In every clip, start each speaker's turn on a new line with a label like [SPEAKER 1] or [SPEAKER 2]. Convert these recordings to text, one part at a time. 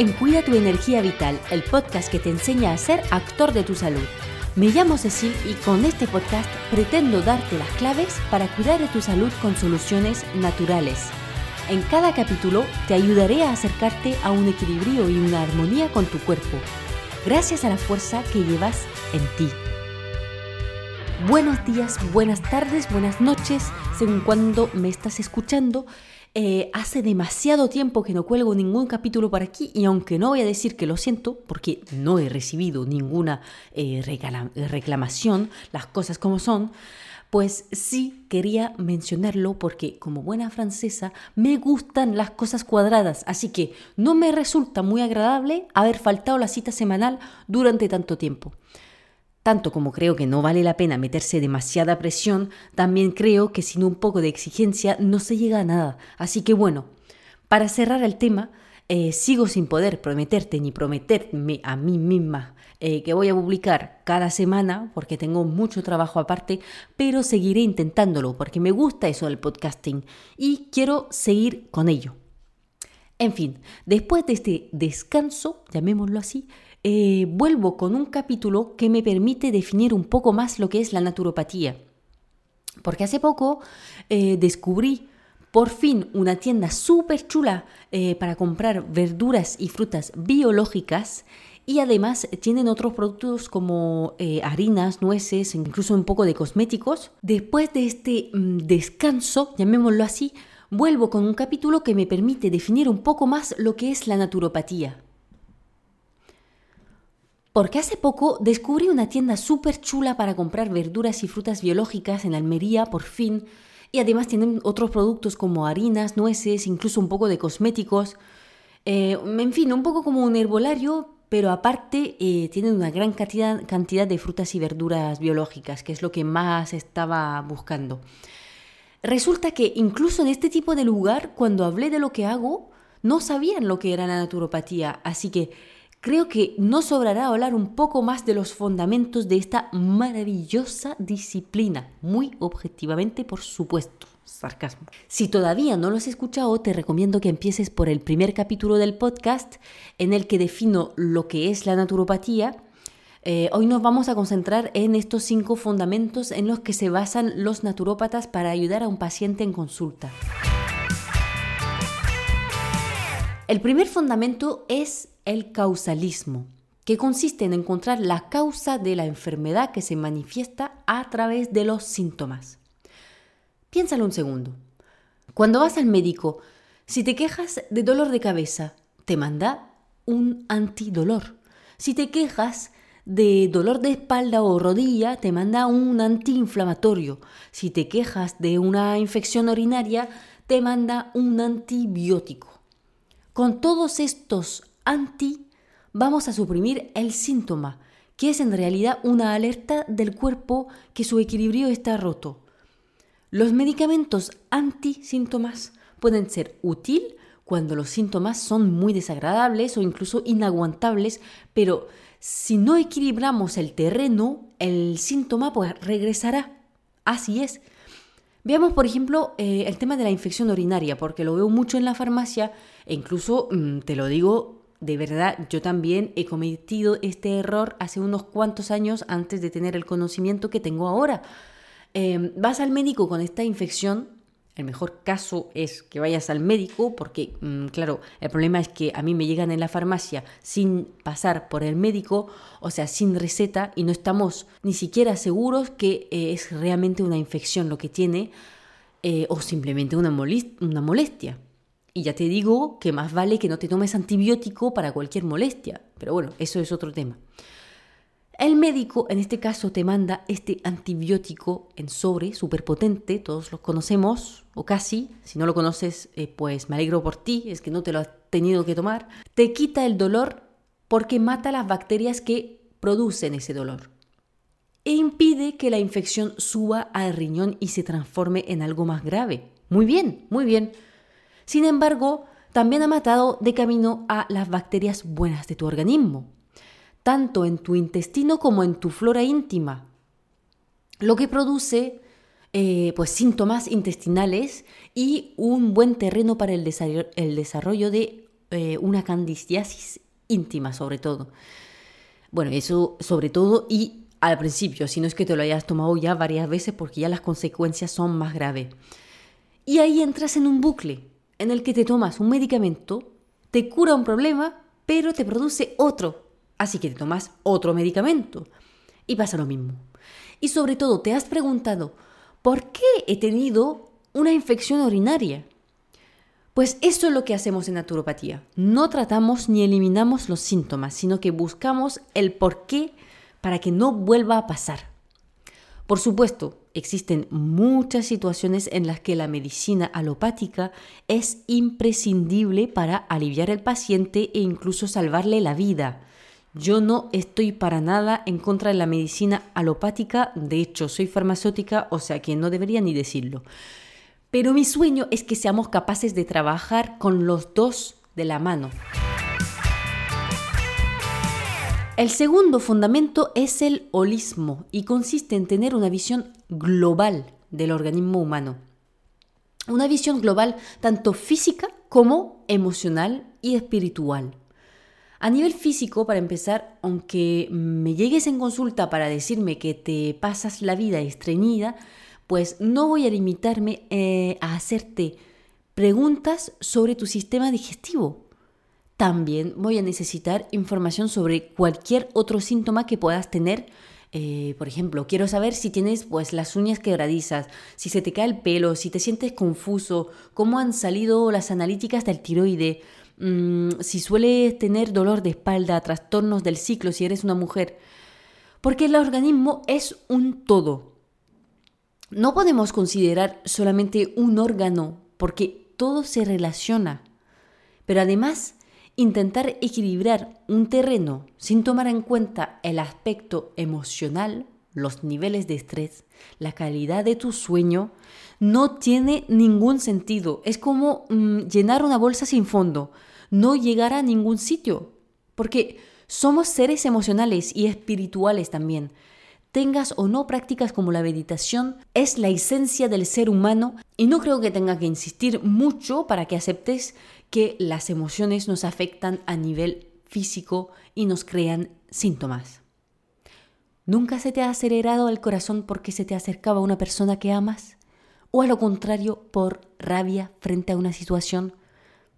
[SPEAKER 1] En Cuida tu Energía Vital, el podcast que te enseña a ser actor de tu salud. Me llamo Cecil y con este podcast pretendo darte las claves para cuidar de tu salud con soluciones naturales. En cada capítulo te ayudaré a acercarte a un equilibrio y una armonía con tu cuerpo, gracias a la fuerza que llevas en ti. Buenos días, buenas tardes, buenas noches, según cuando me estás escuchando. Eh, hace demasiado tiempo que no cuelgo ningún capítulo por aquí y aunque no voy a decir que lo siento, porque no he recibido ninguna eh, reclamación, las cosas como son, pues sí quería mencionarlo porque como buena francesa me gustan las cosas cuadradas, así que no me resulta muy agradable haber faltado la cita semanal durante tanto tiempo. Tanto como creo que no vale la pena meterse demasiada presión, también creo que sin un poco de exigencia no se llega a nada. Así que bueno, para cerrar el tema, eh, sigo sin poder prometerte ni prometerme a mí misma eh, que voy a publicar cada semana porque tengo mucho trabajo aparte, pero seguiré intentándolo porque me gusta eso del podcasting y quiero seguir con ello. En fin, después de este descanso, llamémoslo así, eh, vuelvo con un capítulo que me permite definir un poco más lo que es la naturopatía. Porque hace poco eh, descubrí por fin una tienda súper chula eh, para comprar verduras y frutas biológicas y además tienen otros productos como harinas, nueces, incluso un poco de cosméticos. Después de este mm, descanso, llamémoslo así, vuelvo con un capítulo que me permite definir un poco más lo que es la naturopatía. Porque hace poco descubrí una tienda súper chula para comprar verduras y frutas biológicas en Almería, por fin. Y además tienen otros productos como harinas, nueces, incluso un poco de cosméticos. Eh, en fin, un poco como un herbolario, pero aparte eh, tienen una gran cantidad, cantidad de frutas y verduras biológicas, que es lo que más estaba buscando. Resulta que incluso en este tipo de lugar, cuando hablé de lo que hago, no sabían lo que era la naturopatía. Así que creo que no sobrará hablar un poco más de los fundamentos de esta maravillosa disciplina, muy objetivamente, por supuesto. Sarcasmo. Si todavía no lo has escuchado, te recomiendo que empieces por el primer capítulo del podcast en el que defino lo que es la naturopatía. Eh, hoy nos vamos a concentrar en estos cinco fundamentos en los que se basan los naturópatas para ayudar a un paciente en consulta. El primer fundamento es el causalismo, que consiste en encontrar la causa de la enfermedad que se manifiesta a través de los síntomas. Piénsalo un segundo. Cuando vas al médico, si te quejas de dolor de cabeza, te manda un antidolor. Si te quejas de dolor de espalda o rodilla, te manda un antiinflamatorio. Si te quejas de una infección urinaria, te manda un antibiótico. Con todos estos anti, vamos a suprimir el síntoma, que es en realidad una alerta del cuerpo que su equilibrio está roto. Los medicamentos anti-síntomas pueden ser útil cuando los síntomas son muy desagradables o incluso inaguantables, pero si no equilibramos el terreno, el síntoma pues regresará. Así es. Veamos, por ejemplo, eh, el tema de la infección urinaria, porque lo veo mucho en la farmacia e incluso, mm, te lo digo, de verdad, yo también he cometido este error hace unos cuantos años antes de tener el conocimiento que tengo ahora. Em, vas al médico con esta infección, el mejor caso es que vayas al médico porque, mm, claro, el problema es que a mí me llegan en la farmacia sin pasar por el médico, o sea, sin receta, y no estamos ni siquiera seguros que eh, es realmente una infección lo que tiene eh, o simplemente una, una molestia. Y ya te digo que más vale que no te tomes antibiótico para cualquier molestia. Pero bueno, eso es otro tema. El médico en este caso te manda este antibiótico en sobre, súper potente, todos los conocemos, o casi, si no lo conoces, eh, pues me alegro por ti, es que no te lo has tenido que tomar. Te quita el dolor porque mata las bacterias que producen ese dolor. E impide que la infección suba al riñón y se transforme en algo más grave. Muy bien, muy bien. Sin embargo, también ha matado de camino a las bacterias buenas de tu organismo, tanto en tu intestino como en tu flora íntima, lo que produce eh, pues síntomas intestinales y un buen terreno para el, desarrollo de eh, una candidiasis íntima sobre todo. Bueno, eso sobre todo y al principio, si no es que te lo hayas tomado ya varias veces porque ya las consecuencias son más graves. Y ahí entras en un bucle en el que te tomas un medicamento, te cura un problema, pero te produce otro. Así que te tomas otro medicamento. Y pasa lo mismo. Y sobre todo, te has preguntado, ¿por qué he tenido una infección urinaria? Pues eso es lo que hacemos en naturopatía. No tratamos ni eliminamos los síntomas, sino que buscamos el por qué para que no vuelva a pasar. Por supuesto, existen muchas situaciones en las que la medicina alopática es imprescindible para aliviar al paciente e incluso salvarle la vida. Yo no estoy para nada en contra de la medicina alopática, de hecho soy farmacéutica, o sea que no debería ni decirlo. Pero mi sueño es que seamos capaces de trabajar con los dos de la mano. El segundo fundamento es el holismo y consiste en tener una visión global del organismo humano. Una visión global tanto física como emocional y espiritual. A nivel físico, para empezar, aunque me llegues en consulta para decirme que te pasas la vida estreñida, pues no voy a limitarme eh, a hacerte preguntas sobre tu sistema digestivo, también voy a necesitar información sobre cualquier otro síntoma que puedas tener. Eh, por ejemplo, quiero saber si tienes pues las uñas quebradizas, si se te cae el pelo, si te sientes confuso, cómo han salido las analíticas del tiroide, mm, si sueles tener dolor de espalda, trastornos del ciclo si eres una mujer. Porque el organismo es un todo. No podemos considerar solamente un órgano porque todo se relaciona. Pero además intentar equilibrar un terreno sin tomar en cuenta el aspecto emocional, los niveles de estrés, la calidad de tu sueño, no tiene ningún sentido. Es como mm, llenar una bolsa sin fondo, no llegar a ningún sitio, porque somos seres emocionales y espirituales también. Tengas o no prácticas como la meditación, es la esencia del ser humano y no creo que tenga que insistir mucho para que aceptes que las emociones nos afectan a nivel físico y nos crean síntomas. ¿Nunca se te ha acelerado el corazón porque se te acercaba una persona que amas? ¿O a lo contrario, por rabia frente a una situación?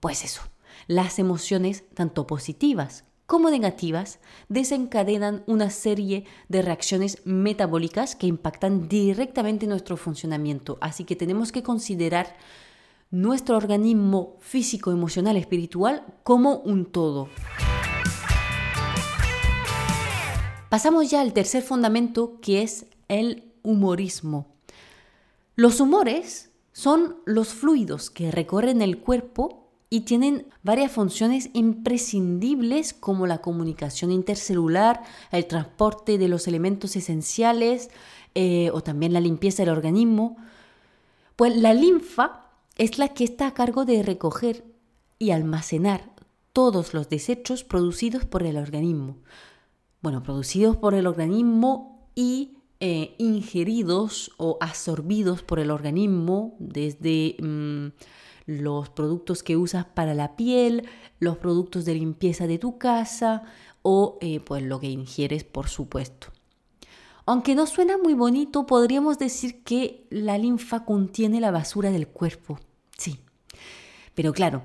[SPEAKER 1] Pues eso, las emociones, tanto positivas como negativas, desencadenan una serie de reacciones metabólicas que impactan directamente nuestro funcionamiento. Así que tenemos que considerar nuestro organismo físico, emocional, espiritual como un todo. Pasamos ya al tercer fundamento que es el humorismo. Los humores son los fluidos que recorren el cuerpo y tienen varias funciones imprescindibles como la comunicación intercelular, el transporte de los elementos esenciales eh, o también la limpieza del organismo. Pues la linfa es la que está a cargo de recoger y almacenar todos los desechos producidos por el organismo. Bueno, producidos por el organismo y eh, ingeridos o absorbidos por el organismo desde mm, los productos que usas para la piel, los productos de limpieza de tu casa o eh, pues lo que ingieres por supuesto. Aunque no suena muy bonito, podríamos decir que la linfa contiene la basura del cuerpo. Sí. Pero claro,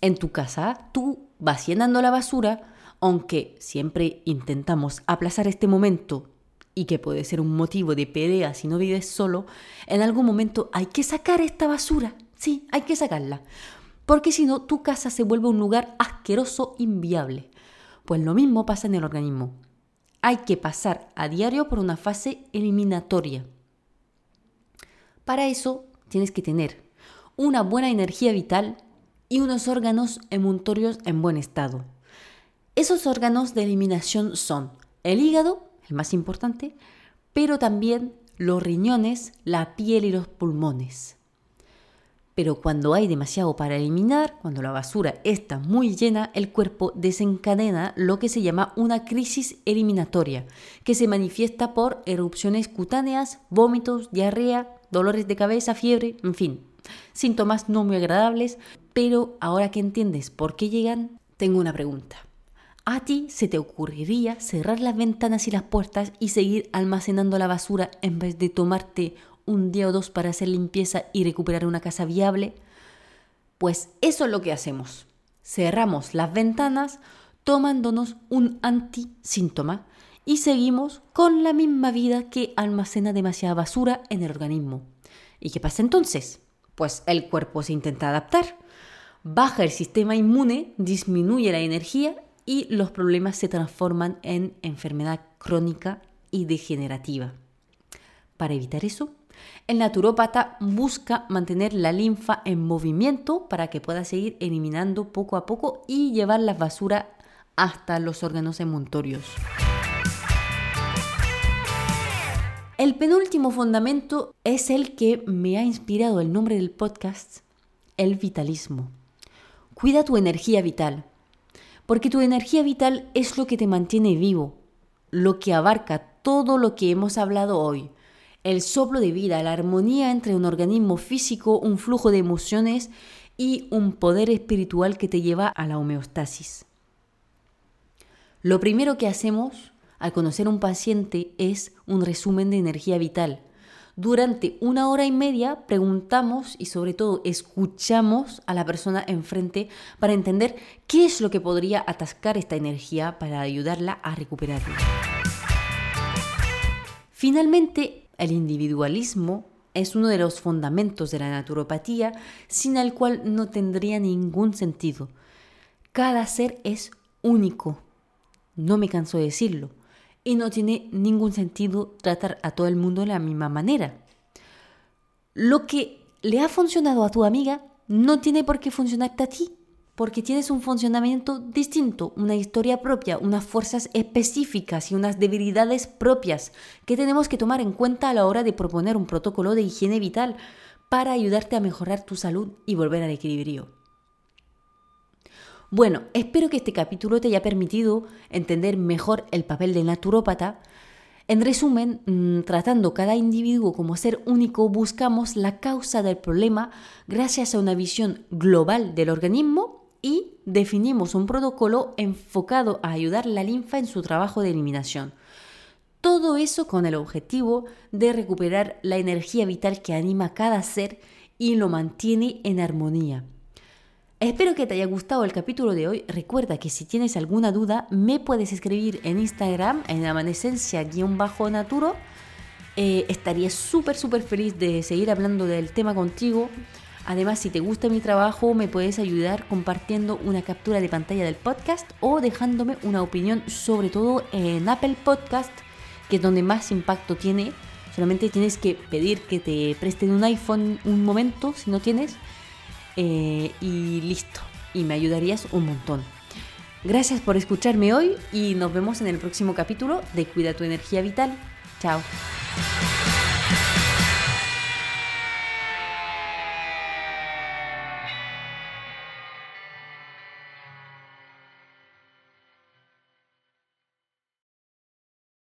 [SPEAKER 1] en tu casa tú vas llenando la basura, aunque siempre intentamos aplazar este momento y que puede ser un motivo de pelea si no vives solo, en algún momento hay que sacar esta basura. Sí, hay que sacarla. Porque si no, tu casa se vuelve un lugar asqueroso, inviable. Pues lo mismo pasa en el organismo. Hay que pasar a diario por una fase eliminatoria. Para eso tienes que tener una buena energía vital y unos órganos emuntorios en buen estado. Esos órganos de eliminación son el hígado, el más importante, pero también los riñones, la piel y los pulmones. Pero cuando hay demasiado para eliminar, cuando la basura está muy llena, el cuerpo desencadena lo que se llama una crisis eliminatoria, que se manifiesta por erupciones cutáneas, vómitos, diarrea, dolores de cabeza, fiebre, en fin, síntomas no muy agradables, Pero ahora que entiendes por qué llegan, tengo una pregunta. ¿A ti se te ocurriría cerrar las ventanas y las puertas y seguir almacenando la basura en vez de tomarte un día o dos para hacer limpieza y recuperar una casa viable? Pues eso es lo que hacemos. Cerramos las ventanas tomándonos un antisíntoma y seguimos con la misma vida que almacena demasiada basura en el organismo. ¿Y qué pasa entonces? Pues el cuerpo se intenta adaptar, baja el sistema inmune, disminuye la energía y los problemas se transforman en enfermedad crónica y degenerativa. Para evitar eso, el naturópata busca mantener la linfa en movimiento para que pueda seguir eliminando poco a poco y llevar la basura hasta los órganos emuntorios. El penúltimo fundamento es el que me ha inspirado el nombre del podcast, el vitalismo. Cuida tu energía vital, porque tu energía vital es lo que te mantiene vivo, lo que abarca todo lo que hemos hablado hoy. El soplo de vida, la armonía entre un organismo físico, un flujo de emociones y un poder espiritual que te lleva a la homeostasis. Lo primero que hacemos al conocer un paciente es un resumen de energía vital. Durante una hora y media preguntamos y sobre todo escuchamos a la persona enfrente para entender qué es lo que podría atascar esta energía para ayudarla a recuperarla. Finalmente, el individualismo es uno de los fundamentos de la naturopatía sin el cual no tendría ningún sentido. Cada ser es único. No me canso de decirlo y no tiene ningún sentido tratar a todo el mundo de la misma manera. Lo que le ha funcionado a tu amiga no tiene por qué funcionarte a ti, porque tienes un funcionamiento distinto, una historia propia, unas fuerzas específicas y unas debilidades propias que tenemos que tomar en cuenta a la hora de proponer un protocolo de higiene vital para ayudarte a mejorar tu salud y volver al equilibrio. Bueno, espero que este capítulo te haya permitido entender mejor el papel del naturópata. En resumen, mm, tratando cada individuo como ser único, buscamos la causa del problema gracias a una visión global del organismo y definimos un protocolo enfocado a ayudar la linfa en su trabajo de eliminación. Todo eso con el objetivo de recuperar la energía vital que anima a cada ser y lo mantiene en armonía. Espero que te haya gustado el capítulo de hoy. Recuerda que si tienes alguna duda, me puedes escribir en Instagram, en amanecencia-naturo. Eh, estaría súper, súper feliz de seguir hablando del tema contigo. Además, si te gusta mi trabajo, me puedes ayudar compartiendo una captura de pantalla del podcast o dejándome una opinión, sobre todo en Apple Podcast, que es donde más impacto tiene. Solamente tienes que pedir que te presten un iPhone un momento, si no tienes eh, y listo. Y me ayudarías un montón. Gracias por escucharme hoy y nos vemos en el próximo capítulo de Cuida tu energía vital. Chao.